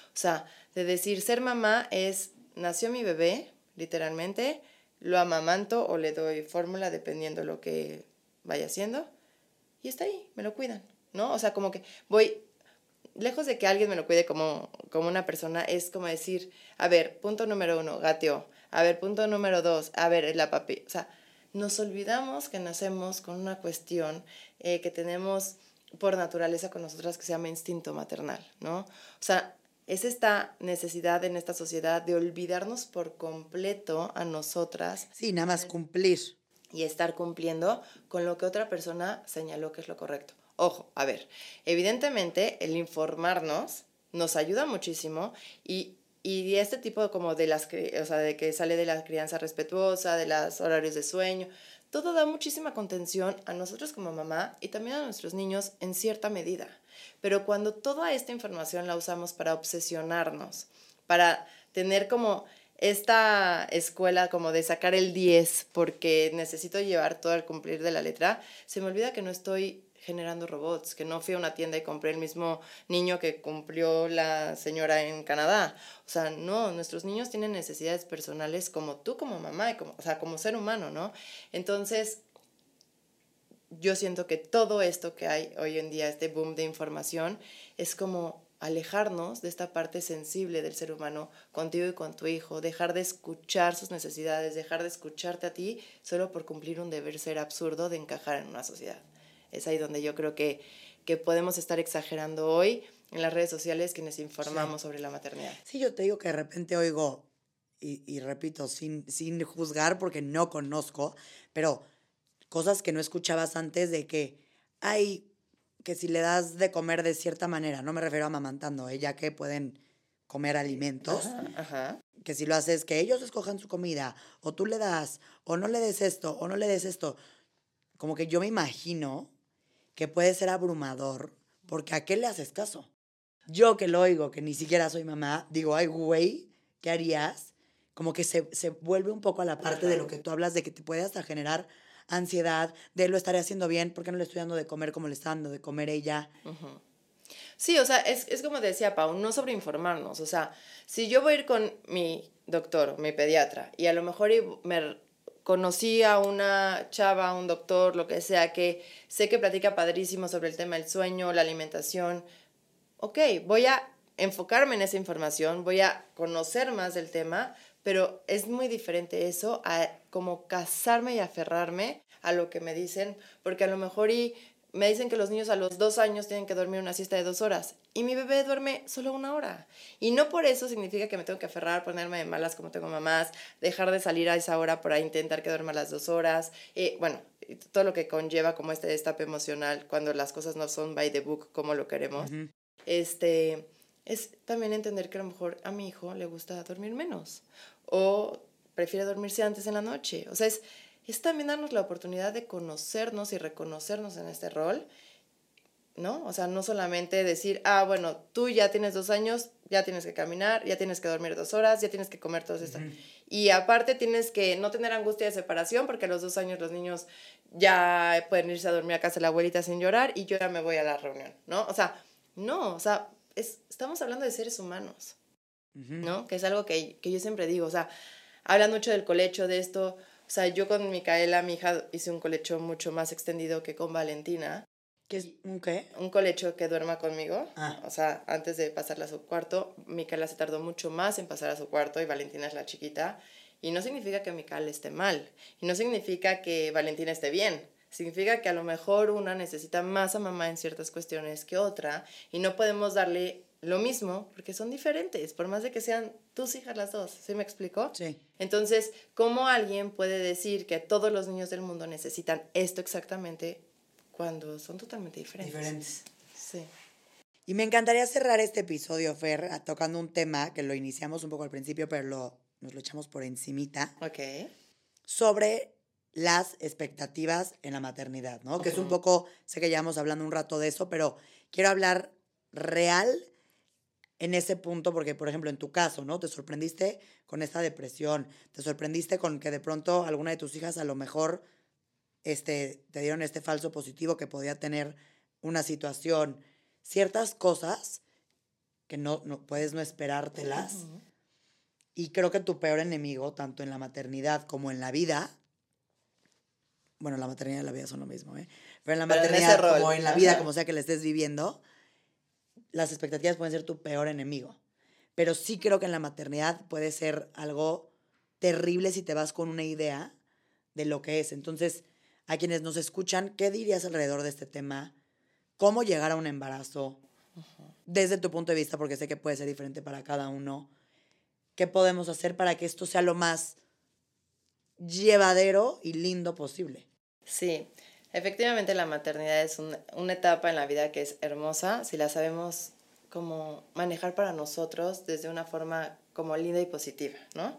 O sea, de decir, ser mamá es, nació mi bebé, literalmente, lo amamanto o le doy fórmula dependiendo lo que vaya haciendo y está ahí, me lo cuidan, ¿no? O sea, como que voy, lejos de que alguien me lo cuide como, como una persona, es como decir, a ver, punto número uno, gateó, a ver, punto número dos, a ver, la papi, o sea, nos olvidamos que nacemos con una cuestión eh, que tenemos por naturaleza con nosotras que se llama instinto maternal, ¿no? O sea, es esta necesidad en esta sociedad de olvidarnos por completo a nosotras. Sí, nada más cumplir. Y estar cumpliendo con lo que otra persona señaló que es lo correcto. Ojo, a ver, evidentemente el informarnos nos ayuda muchísimo y, y este tipo como de las, o sea, de que sale de la crianza respetuosa, de los horarios de sueño, todo da muchísima contención a nosotros como mamá y también a nuestros niños en cierta medida. Pero cuando toda esta información la usamos para obsesionarnos, para tener como esta escuela como de sacar el 10 porque necesito llevar todo el cumplir de la letra, se me olvida que no estoy generando robots, que no fui a una tienda y compré el mismo niño que cumplió la señora en Canadá. O sea, no, nuestros niños tienen necesidades personales como tú como mamá, y como, o sea, como ser humano, ¿no? Entonces, yo siento que todo esto que hay hoy en día, este boom de información, es como alejarnos de esta parte sensible del ser humano contigo y con tu hijo, dejar de escuchar sus necesidades, dejar de escucharte a ti solo por cumplir un deber ser absurdo de encajar en una sociedad. Es ahí donde yo creo que, que podemos estar exagerando hoy en las redes sociales quienes informamos sobre la maternidad. Sí, yo te digo que de repente oigo, y, y repito, sin, sin juzgar porque no conozco, pero cosas que no escuchabas antes de que hay que si le das de comer de cierta manera, no me refiero a mamantando, ¿eh? ya que pueden comer alimentos, que si lo haces, que ellos escojan su comida, o tú le das, o no le des esto, o no le des esto, como que yo me imagino que puede ser abrumador, porque ¿a qué le haces caso? Yo que lo oigo, que ni siquiera soy mamá, digo, ay, güey, ¿qué harías? Como que se, se vuelve un poco a la parte de lo que tú hablas, de que te puede hasta generar ansiedad de lo estaré haciendo bien, porque no le estoy dando de comer como le está dando de comer ella. Sí, o sea, es, es como decía Pau, no sobreinformarnos. O sea, si yo voy a ir con mi doctor, mi pediatra, y a lo mejor me conocí a una chava, un doctor, lo que sea, que sé que platica padrísimo sobre el tema del sueño, la alimentación, ok, voy a enfocarme en esa información, voy a conocer más del tema, pero es muy diferente eso a como casarme y aferrarme a lo que me dicen, porque a lo mejor y me dicen que los niños a los dos años tienen que dormir una siesta de dos horas y mi bebé duerme solo una hora. Y no por eso significa que me tengo que aferrar, ponerme de malas como tengo mamás, dejar de salir a esa hora para intentar que duerma las dos horas. Eh, bueno, todo lo que conlleva como este destape emocional cuando las cosas no son by the book como lo queremos. Este es también entender que a lo mejor a mi hijo le gusta dormir menos o prefiere dormirse antes en la noche. O sea, es, es también darnos la oportunidad de conocernos y reconocernos en este rol, ¿no? O sea, no solamente decir, ah, bueno, tú ya tienes dos años, ya tienes que caminar, ya tienes que dormir dos horas, ya tienes que comer todo esto. Y aparte tienes que no tener angustia de separación, porque a los dos años los niños ya pueden irse a dormir a casa de la abuelita sin llorar y yo ya me voy a la reunión, ¿no? O sea, no, o sea, estamos hablando de seres humanos, ¿no? Que es algo que, que, yo siempre digo, o sea, hablan mucho del colecho, de esto, o sea, yo con Micaela, mi hija, hice un colecho mucho más extendido que con Valentina. ¿Qué es un qué? Un colecho que duerma conmigo. Ah. O sea, antes de pasarla a su cuarto, Micaela se tardó mucho más en pasar a su cuarto y Valentina es la chiquita. Y no significa que Micaela esté mal. Y no significa que Valentina esté bien significa que a lo mejor una necesita más a mamá en ciertas cuestiones que otra y no podemos darle lo mismo porque son diferentes, por más de que sean tus hijas las dos, ¿sí me explico? Sí. Entonces, ¿cómo alguien puede decir que todos los niños del mundo necesitan esto exactamente cuando son totalmente diferentes? Diferentes. Sí. Y me encantaría cerrar este episodio, Fer, tocando un tema que lo iniciamos un poco al principio, pero lo nos lo echamos por encimita. Ok. Sobre las expectativas en la maternidad, ¿no? Que es un poco, sé que ya hemos hablando un rato de eso, pero quiero hablar real en ese punto, porque, por ejemplo, en tu caso, ¿no? Te sorprendiste con esta depresión, te sorprendiste con que de pronto alguna de tus hijas a lo mejor este, te dieron este falso positivo que podía tener una situación, ciertas cosas que no, no puedes no esperártelas. Y creo que tu peor enemigo, tanto en la maternidad como en la vida, bueno, la maternidad y la vida son lo mismo, ¿eh? Pero en la maternidad, como en la vida, como sea que la estés viviendo, las expectativas pueden ser tu peor enemigo. Pero sí creo que en la maternidad puede ser algo terrible si te vas con una idea de lo que es. Entonces, a quienes nos escuchan, ¿qué dirías alrededor de este tema? ¿Cómo llegar a un embarazo? Desde tu punto de vista, porque sé que puede ser diferente para cada uno. ¿Qué podemos hacer para que esto sea lo más llevadero y lindo posible? Sí, efectivamente la maternidad es una etapa en la vida que es hermosa si la sabemos como manejar para nosotros desde una forma como linda y positiva, ¿no?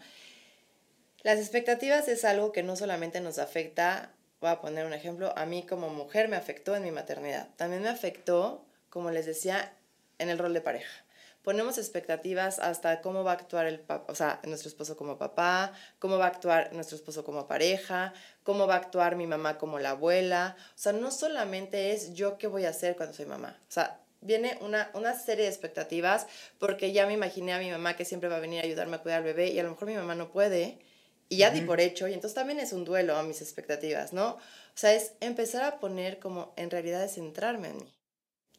Las expectativas es algo que no solamente nos afecta, voy a poner un ejemplo, a mí como mujer me afectó en mi maternidad, también me afectó, como les decía, en el rol de pareja ponemos expectativas hasta cómo va a actuar el o sea, nuestro esposo como papá, cómo va a actuar nuestro esposo como pareja, cómo va a actuar mi mamá como la abuela. O sea, no solamente es yo qué voy a hacer cuando soy mamá. O sea, viene una, una serie de expectativas porque ya me imaginé a mi mamá que siempre va a venir a ayudarme a cuidar al bebé y a lo mejor mi mamá no puede y ya di por hecho y entonces también es un duelo a mis expectativas, ¿no? O sea, es empezar a poner como en realidad es centrarme en mí.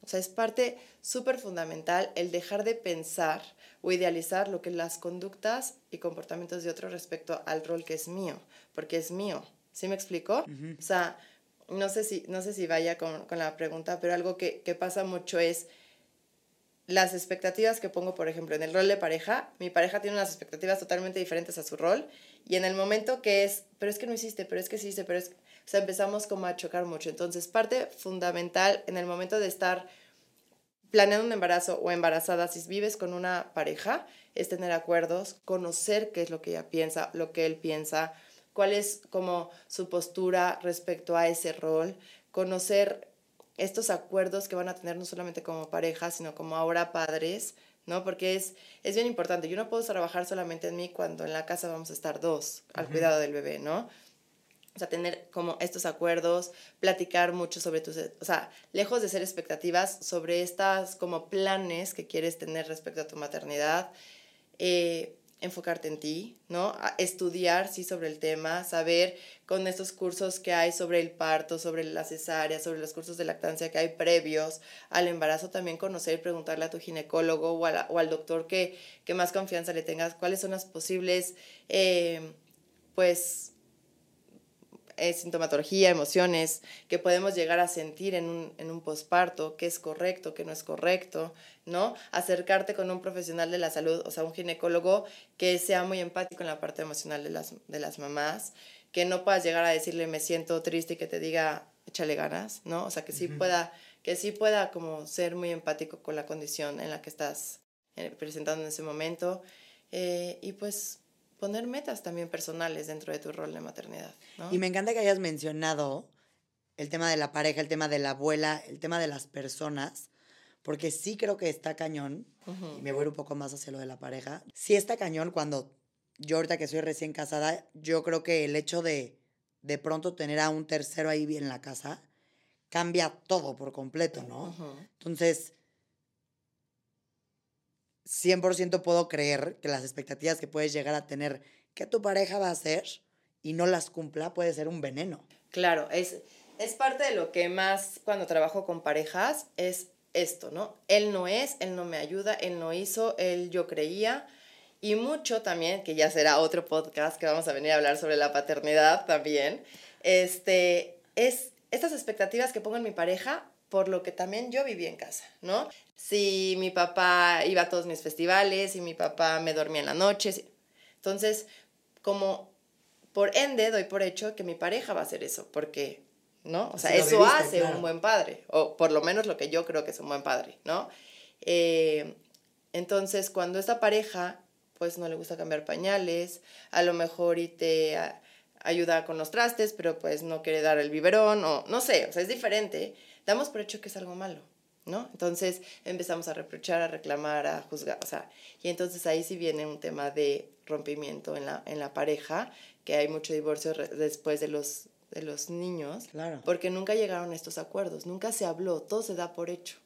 O sea, es parte súper fundamental el dejar de pensar o idealizar lo que las conductas y comportamientos de otros respecto al rol que es mío, porque es mío. ¿Sí me explico? O sea, no sé si, no sé si vaya con, con la pregunta, pero algo que, que pasa mucho es las expectativas que pongo, por ejemplo, en el rol de pareja, mi pareja tiene unas expectativas totalmente diferentes a su rol, y en el momento que es, pero es que no hiciste, pero es que sí hiciste, pero es, sea, empezamos como a chocar mucho. Entonces, parte fundamental en el momento de estar planeando un embarazo o embarazada, si vives con una pareja, es tener acuerdos, conocer qué es lo que ella piensa, lo que él piensa, cuál es como su postura respecto a ese rol, conocer estos acuerdos que van a tener no solamente como pareja, sino como ahora padres, ¿no? Porque es, es bien importante. Yo no puedo trabajar solamente en mí cuando en la casa vamos a estar dos al cuidado del bebé, ¿no? Sea, tener como estos acuerdos, platicar mucho sobre tus, o sea, lejos de ser expectativas, sobre estas como planes que quieres tener respecto a tu maternidad, eh, enfocarte en ti, ¿no? estudiar, sí, sobre el tema, saber con estos cursos que hay sobre el parto, sobre la cesárea, sobre los cursos de lactancia que hay previos al embarazo, también conocer y preguntarle a tu ginecólogo o, o al doctor que, que, más confianza le tengas cuáles son las posibles, eh, pues, eh, sintomatología, emociones que podemos llegar a sentir en un, en un posparto, qué es correcto, qué no es correcto, ¿no? Acercarte con un profesional de la salud, o sea, un ginecólogo que sea muy empático en la parte emocional de las, de las mamás, que no puedas llegar a decirle me siento triste y que te diga échale ganas, ¿no? O sea, que sí pueda, que sí pueda como ser muy empático con la condición en la que estás eh, presentando en ese momento. Eh, y pues poner metas también personales dentro de tu rol de maternidad. Y me encanta que hayas mencionado el tema de la pareja, el tema de la abuela, el tema de las personas, porque sí creo que está cañón, y me voy un poco más hacia lo de la pareja, sí está cañón cuando yo ahorita que soy recién casada, yo creo que el hecho de de pronto tener a un tercero ahí en la casa cambia todo por completo, ¿no? Entonces, 100% puedo creer que las expectativas que puedes llegar a tener que tu pareja va a hacer y no las cumpla puede ser un veneno. Claro, es, es parte de lo que más cuando trabajo con parejas es esto, ¿no? Él no es, él no me ayuda, él no hizo, él yo creía. Y mucho también, que ya será otro podcast que vamos a venir a hablar sobre la paternidad también, este, es estas expectativas que pongo en mi pareja por lo que también yo viví en casa, ¿no? Si mi papá iba a todos mis festivales, si mi papá me dormía en la noche, entonces como por ende doy por hecho que mi pareja va a hacer eso, porque, ¿no? O sea, eso hace un buen padre, o por lo menos lo que yo creo que es un buen padre, ¿no? Eh, entonces, cuando esta pareja pues no le gusta cambiar pañales, a lo mejor y te ayuda con los trastes, pero pues no quiere dar el biberón o no sé, o sea, es diferente. Damos por hecho que es algo malo. ¿no? Entonces empezamos a reprochar, a reclamar, a juzgar, o sea, y entonces ahí sí viene un tema de rompimiento en la, en la pareja, que hay mucho divorcio después de los, de los niños, claro. porque nunca llegaron a estos acuerdos, nunca se habló, todo se da por hecho.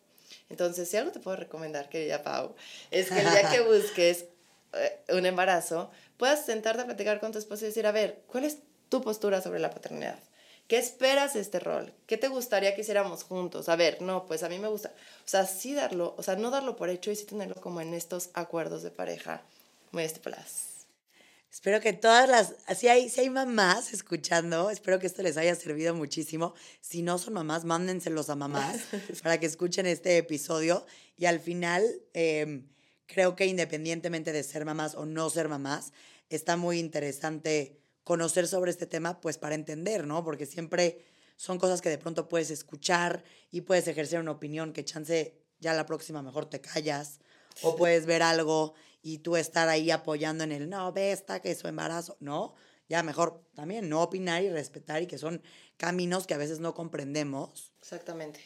Entonces, si algo te puedo recomendar, querida Pau, es que el día que busques eh, un embarazo, puedas sentarte a platicar con tu esposo y decir, a ver, ¿cuál es tu postura sobre la paternidad? ¿Qué esperas de este rol? ¿Qué te gustaría que hiciéramos juntos? A ver, no, pues a mí me gusta. O sea, sí darlo, o sea, no darlo por hecho y sí tenerlo como en estos acuerdos de pareja muy estipulados. Espero que todas las, si hay, si hay mamás escuchando, espero que esto les haya servido muchísimo. Si no son mamás, mándenselos a mamás para que escuchen este episodio. Y al final, em, creo que independientemente de ser mamás o no ser mamás, está muy interesante conocer sobre este tema, pues para entender, ¿no? Porque siempre son cosas que de pronto puedes escuchar y puedes ejercer una opinión que chance ya la próxima mejor te callas o puedes ver algo y tú estar ahí apoyando en el, no, ve esta que es su embarazo, ¿no? Ya mejor también no opinar y respetar y que son caminos que a veces no comprendemos. Exactamente.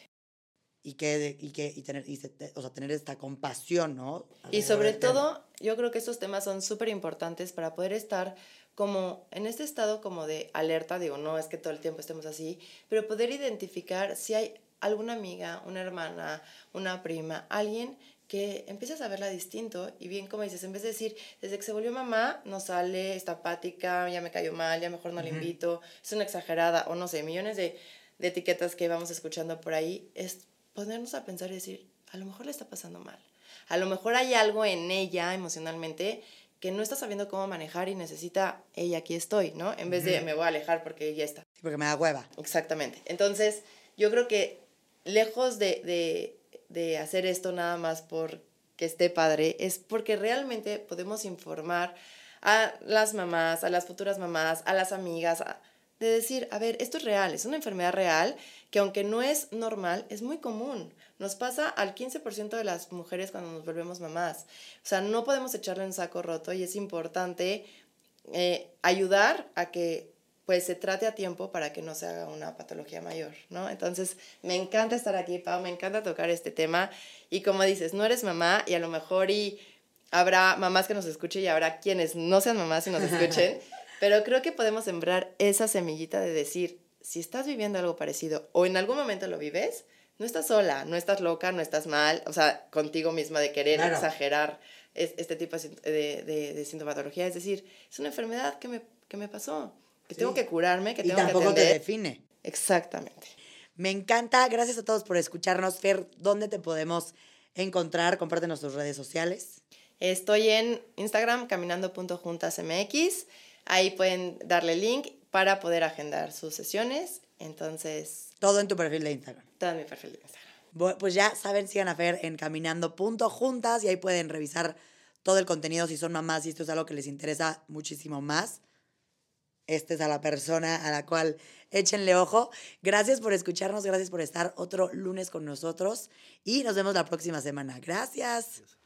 Y que, y que y tener, y o sea, tener esta compasión, ¿no? Y sobre todo, yo creo que estos temas son súper importantes para poder estar como en este estado como de alerta, digo, no es que todo el tiempo estemos así, pero poder identificar si hay alguna amiga, una hermana, una prima, alguien que empiezas a verla distinto y bien como dices, en vez de decir, desde que se volvió mamá, no sale, está apática, ya me cayó mal, ya mejor no la invito, es una exagerada, o no sé, millones de, de etiquetas que vamos escuchando por ahí, es ponernos a pensar y decir, a lo mejor le está pasando mal, a lo mejor hay algo en ella emocionalmente que no está sabiendo cómo manejar y necesita, ella aquí estoy, ¿no? En vez de me voy a alejar porque ella está. Sí, porque me da hueva. Exactamente. Entonces, yo creo que lejos de, de, de hacer esto nada más por que esté padre, es porque realmente podemos informar a las mamás, a las futuras mamás, a las amigas, de decir, a ver, esto es real, es una enfermedad real que aunque no es normal, es muy común. Nos pasa al 15% de las mujeres cuando nos volvemos mamás. O sea, no podemos echarle un saco roto y es importante eh, ayudar a que pues se trate a tiempo para que no se haga una patología mayor, ¿no? Entonces, me encanta estar aquí, Pau, me encanta tocar este tema y como dices, no eres mamá y a lo mejor y habrá mamás que nos escuchen y habrá quienes no sean mamás y nos escuchen, pero creo que podemos sembrar esa semillita de decir, si estás viviendo algo parecido o en algún momento lo vives, no estás sola, no estás loca, no estás mal, o sea, contigo misma de querer exagerar este tipo de, de, sintomatología. Es decir, es una enfermedad que me, que me pasó, que tengo que curarme, que tengo que tampoco te define. Exactamente. Me encanta. Gracias a todos por escucharnos. Fer, ¿dónde te podemos encontrar? Compártenos tus redes sociales. Estoy en Instagram, caminando.juntasmx. Ahí pueden darle link para poder agendar sus sesiones. Entonces, todo en tu perfil de Instagram. Todo en mi perfil de Instagram. pues ya saben, sigan a Fer en caminando.juntas y ahí pueden revisar todo el contenido si son mamás y esto es algo que les interesa muchísimo más. Esta es a la persona a la cual échenle ojo. Gracias por escucharnos, gracias por estar otro lunes con nosotros y nos vemos la próxima semana. Gracias.